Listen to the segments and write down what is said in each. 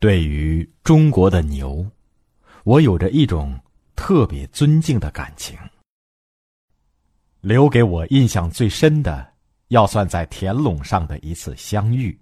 对于中国的牛，我有着一种特别尊敬的感情。留给我印象最深的，要算在田垄上的一次相遇。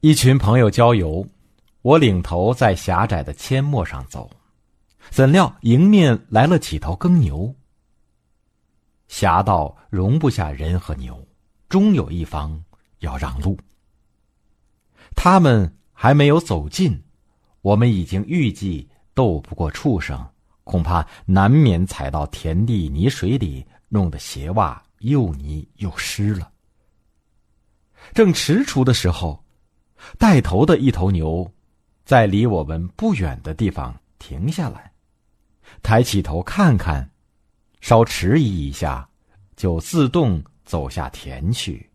一群朋友郊游，我领头在狭窄的阡陌上走，怎料迎面来了几头耕牛。狭道容不下人和牛，终有一方。要让路。他们还没有走近，我们已经预计斗不过畜生，恐怕难免踩到田地泥水里，弄得鞋袜又泥又湿了。正踟蹰的时候，带头的一头牛，在离我们不远的地方停下来，抬起头看看，稍迟疑一下，就自动走下田去。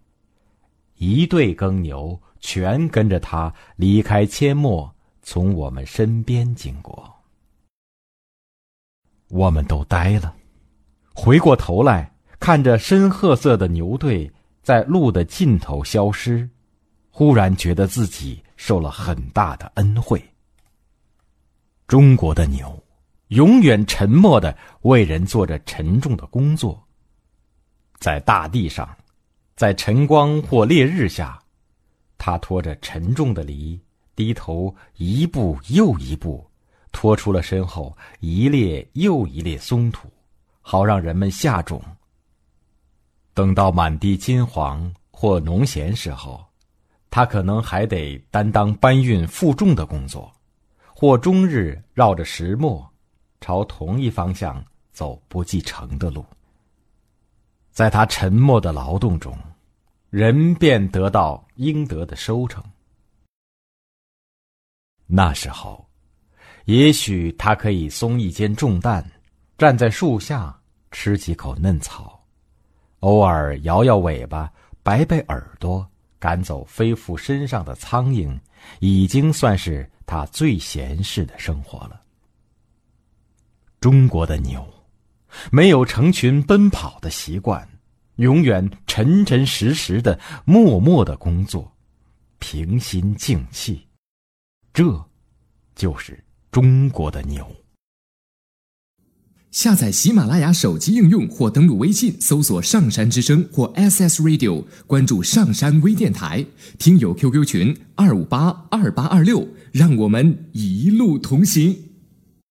一队耕牛全跟着他离开阡陌，从我们身边经过。我们都呆了，回过头来看着深褐色的牛队在路的尽头消失，忽然觉得自己受了很大的恩惠。中国的牛，永远沉默的为人做着沉重的工作，在大地上。在晨光或烈日下，他拖着沉重的犁，低头一步又一步，拖出了身后一列又一列松土，好让人们下种。等到满地金黄或农闲时候，他可能还得担当搬运负重的工作，或终日绕着石磨，朝同一方向走不计成的路。在他沉默的劳动中，人便得到应得的收成。那时候，也许他可以松一肩重担，站在树下吃几口嫩草，偶尔摇摇尾巴，摆摆耳朵，赶走飞附身上的苍蝇，已经算是他最闲适的生活了。中国的牛。没有成群奔跑的习惯，永远沉沉实实的、默默的工作，平心静气，这，就是中国的牛。下载喜马拉雅手机应用或登录微信，搜索“上山之声”或 SS Radio，关注上山微电台，听友 QQ 群二五八二八二六，让我们一路同行。